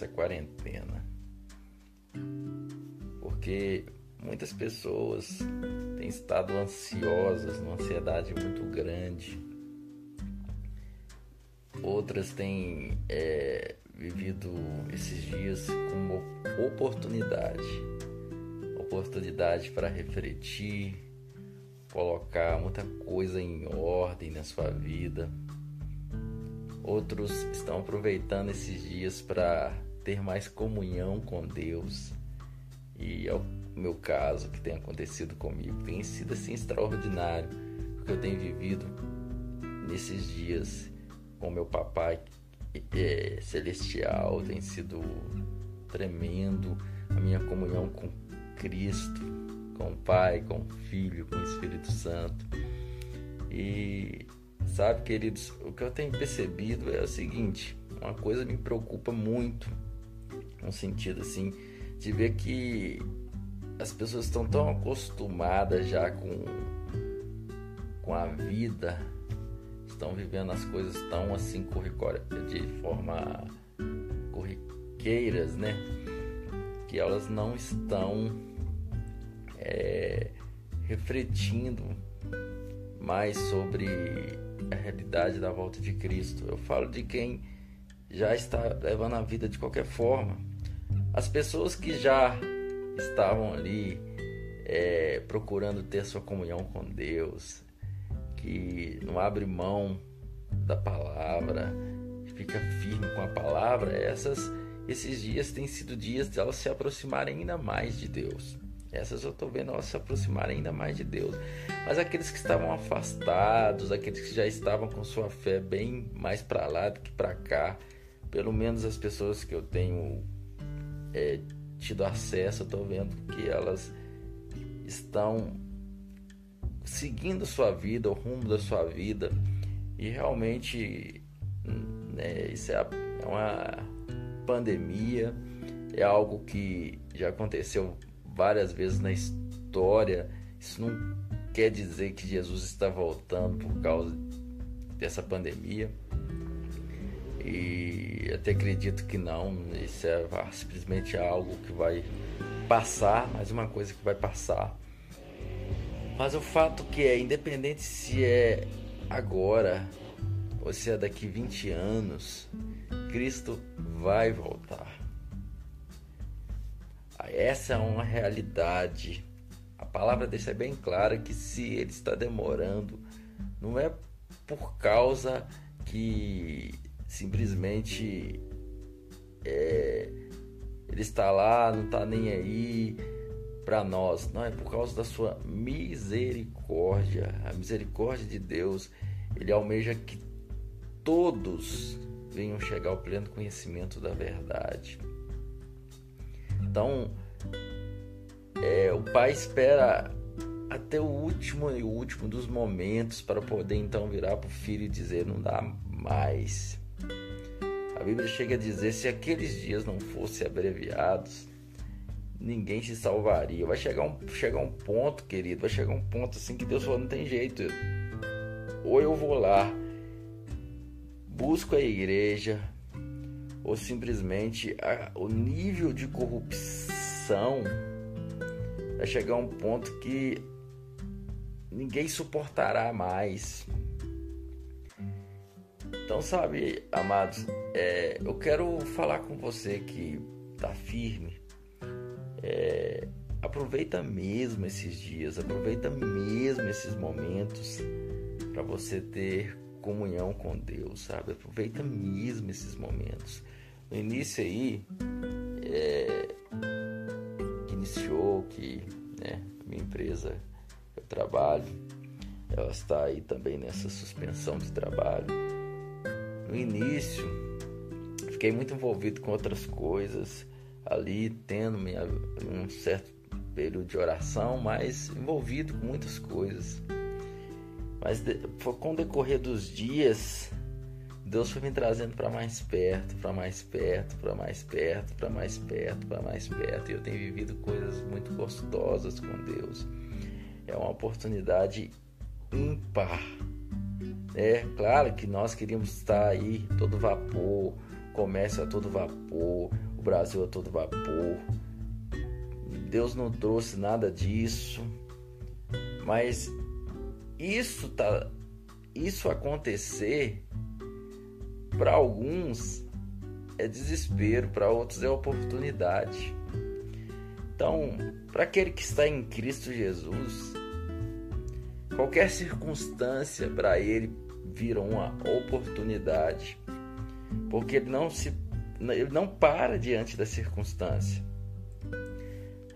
essa quarentena. Porque muitas pessoas têm estado ansiosas, numa ansiedade muito grande. Outras têm é, vivido esses dias como oportunidade oportunidade para refletir, colocar muita coisa em ordem na sua vida. Outros estão aproveitando esses dias para ter mais comunhão com Deus. E é o meu caso que tem acontecido comigo. Tem sido assim extraordinário, porque eu tenho vivido nesses dias com meu papai é, celestial, tem sido tremendo a minha comunhão com Cristo, com o Pai, com o Filho, com o Espírito Santo. E sabe, queridos, o que eu tenho percebido é o seguinte: uma coisa me preocupa muito, no sentido assim, de ver que as pessoas estão tão acostumadas já com, com a vida, estão vivendo as coisas tão assim de forma corriqueiras, né? Que elas não estão é, refletindo mais sobre a realidade da volta de Cristo. Eu falo de quem já está levando a vida de qualquer forma. As pessoas que já estavam ali é, procurando ter sua comunhão com Deus, que não abre mão da palavra, fica firme com a palavra, essas, esses dias têm sido dias de elas se aproximarem ainda mais de Deus. Essas eu estou vendo elas se aproximar ainda mais de Deus. Mas aqueles que estavam afastados, aqueles que já estavam com sua fé bem mais para lá do que para cá, pelo menos as pessoas que eu tenho é, tido acesso, eu estou vendo que elas estão seguindo sua vida, o rumo da sua vida, e realmente né, isso é, é uma pandemia, é algo que já aconteceu várias vezes na história. Isso não quer dizer que Jesus está voltando por causa dessa pandemia. E até acredito que não, isso é simplesmente algo que vai passar, mais uma coisa que vai passar. Mas o fato que é, independente se é agora ou se é daqui 20 anos, Cristo vai voltar. Essa é uma realidade. A palavra deixa bem clara que se ele está demorando, não é por causa que simplesmente é, ele está lá, não está nem aí para nós. Não, é por causa da sua misericórdia. A misericórdia de Deus, ele almeja que todos venham chegar ao pleno conhecimento da verdade. Então, é, o pai espera até o último e o último dos momentos para poder então virar para o filho e dizer: não dá mais. A Bíblia chega a dizer: se aqueles dias não fossem abreviados, ninguém se salvaria. Vai chegar um, chegar um ponto, querido, vai chegar um ponto assim que Deus falou: não tem jeito. Ou eu vou lá, busco a igreja, ou simplesmente a, o nível de corrupção vai chegar a um ponto que ninguém suportará mais. Então, sabe, amados, é, eu quero falar com você que tá firme. É, aproveita mesmo esses dias, aproveita mesmo esses momentos para você ter comunhão com Deus, sabe? Aproveita mesmo esses momentos. No início aí, é, que iniciou, que né, minha empresa, eu trabalho, ela está aí também nessa suspensão de trabalho. No início, fiquei muito envolvido com outras coisas, ali tendo minha, um certo período de oração, mas envolvido com muitas coisas. Mas com o decorrer dos dias, Deus foi me trazendo para mais perto, para mais perto, para mais perto, para mais perto, para mais perto. E eu tenho vivido coisas muito gostosas com Deus. É uma oportunidade ímpar. É claro que nós queríamos estar aí todo vapor, comércio a todo vapor, o Brasil a todo vapor. Deus não trouxe nada disso. Mas isso tá isso acontecer para alguns é desespero, para outros é oportunidade. Então, para aquele que está em Cristo Jesus, qualquer circunstância para ele vira uma oportunidade, porque ele não se ele não para diante da circunstância.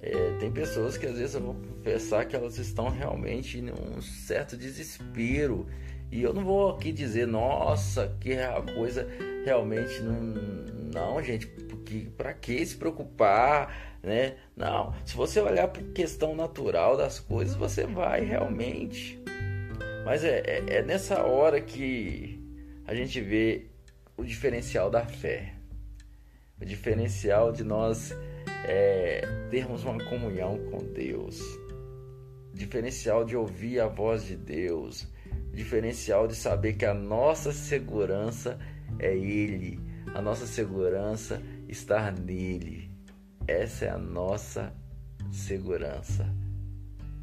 É, tem pessoas que às vezes eu vou confessar que elas estão realmente em um certo desespero. E eu não vou aqui dizer, nossa, que a coisa realmente não. Não, gente, porque para que se preocupar, né? Não, se você olhar para questão natural das coisas, você vai realmente. Mas é, é, é nessa hora que a gente vê o diferencial da fé, o diferencial de nós é, termos uma comunhão com Deus, diferencial de ouvir a voz de Deus, diferencial de saber que a nossa segurança é Ele, a nossa segurança está nele. Essa é a nossa segurança.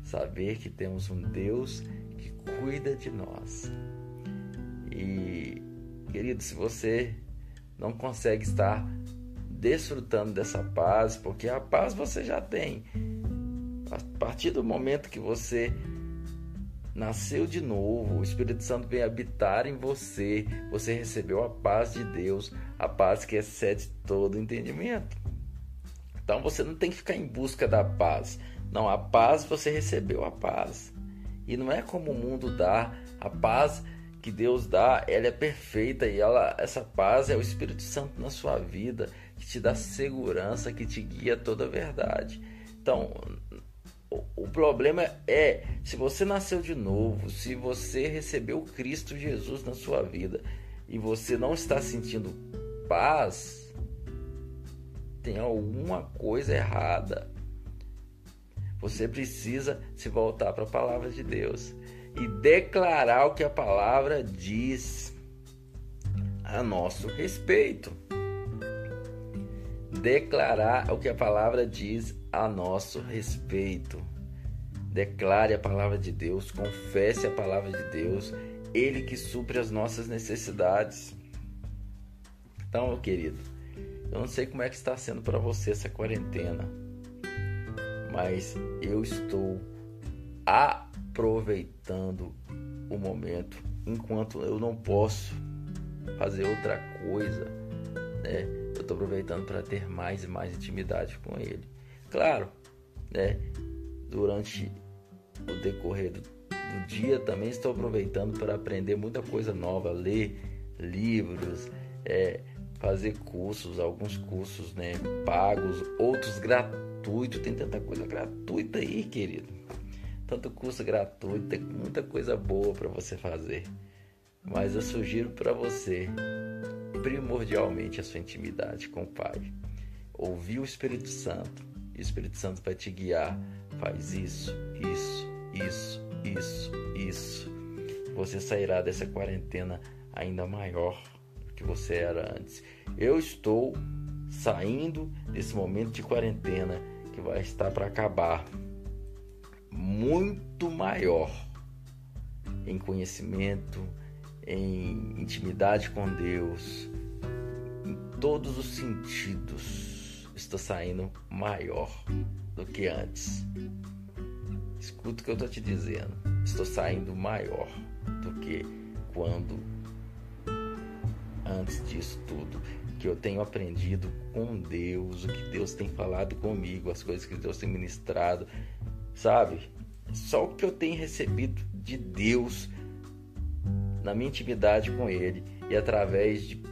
Saber que temos um Deus que cuida de nós. E, querido, se você não consegue estar desfrutando dessa paz, porque a paz você já tem. A partir do momento que você nasceu de novo, o Espírito Santo vem habitar em você, você recebeu a paz de Deus, a paz que excede todo entendimento. Então você não tem que ficar em busca da paz. Não, a paz você recebeu a paz. E não é como o mundo dá, a paz que Deus dá, ela é perfeita e ela, essa paz é o Espírito Santo na sua vida que te dá segurança, que te guia toda a verdade. Então, o problema é se você nasceu de novo, se você recebeu Cristo Jesus na sua vida e você não está sentindo paz, tem alguma coisa errada. Você precisa se voltar para a palavra de Deus e declarar o que a palavra diz a nosso respeito declarar o que a palavra diz a nosso respeito. Declare a palavra de Deus, confesse a palavra de Deus, Ele que supre as nossas necessidades. Então, querido, eu não sei como é que está sendo para você essa quarentena, mas eu estou aproveitando o momento enquanto eu não posso fazer outra coisa, né? eu estou aproveitando para ter mais e mais intimidade com ele. Claro, né? Durante o decorrer do, do dia também estou aproveitando para aprender muita coisa nova, ler livros, é, fazer cursos, alguns cursos né, pagos, outros gratuitos. Tem tanta coisa gratuita aí, querido. Tanto curso gratuito, tem muita coisa boa para você fazer. Mas eu sugiro para você primordialmente a sua intimidade com o Pai. Ouvir o Espírito Santo, e o Espírito Santo vai te guiar. Faz isso, isso, isso, isso, isso. Você sairá dessa quarentena ainda maior que você era antes. Eu estou saindo desse momento de quarentena que vai estar para acabar muito maior em conhecimento, em intimidade com Deus, em todos os sentidos, está saindo maior do que antes. Escuta o que eu estou te dizendo. Estou saindo maior do que quando antes disso tudo. Que eu tenho aprendido com Deus, o que Deus tem falado comigo, as coisas que Deus tem ministrado, sabe? Só o que eu tenho recebido de Deus na minha intimidade com Ele e através de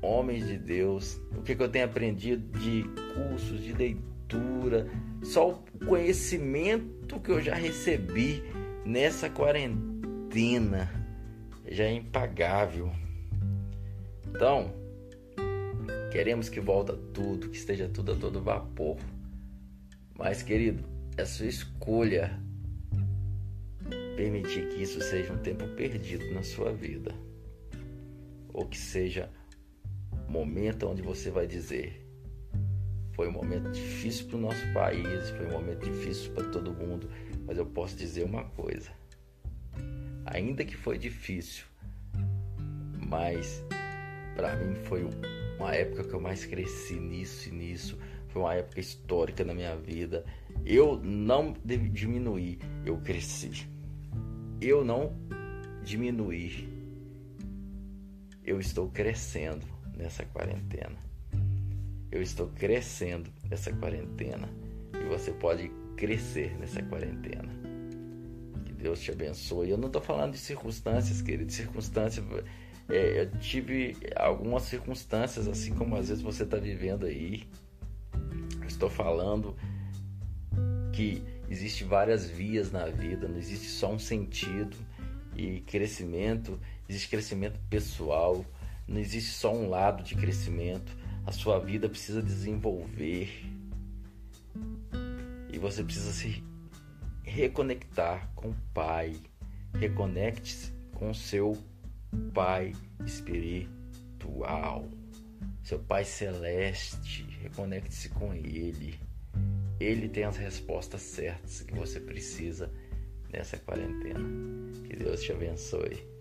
homens de Deus, o que, que eu tenho aprendido de cursos, de leitura, só o conhecimento que eu já recebi nessa quarentena já é impagável. Então, queremos que volta tudo, que esteja tudo a todo vapor. Mas, querido, é sua escolha permitir que isso seja um tempo perdido na sua vida, ou que seja momento onde você vai dizer: foi um momento difícil para o nosso país, foi um momento difícil para todo mundo, mas eu posso dizer uma coisa: ainda que foi difícil, mas para mim foi uma época que eu mais cresci nisso e nisso. Foi uma época histórica na minha vida. Eu não diminuí, eu cresci. Eu não diminuí. Eu estou crescendo nessa quarentena. Eu estou crescendo nessa quarentena. E você pode crescer nessa quarentena. Que Deus te abençoe. Eu não estou falando de circunstâncias, querido. Circunstâncias é, eu tive algumas circunstâncias, assim como às vezes você está vivendo aí. Eu estou falando que existe várias vias na vida, não existe só um sentido e crescimento, existe crescimento pessoal, não existe só um lado de crescimento. A sua vida precisa desenvolver e você precisa se reconectar com o Pai. Reconecte-se com o seu Pai espiritual, seu Pai celeste. Reconecte-se com Ele. Ele tem as respostas certas que você precisa nessa quarentena. Que Deus te abençoe.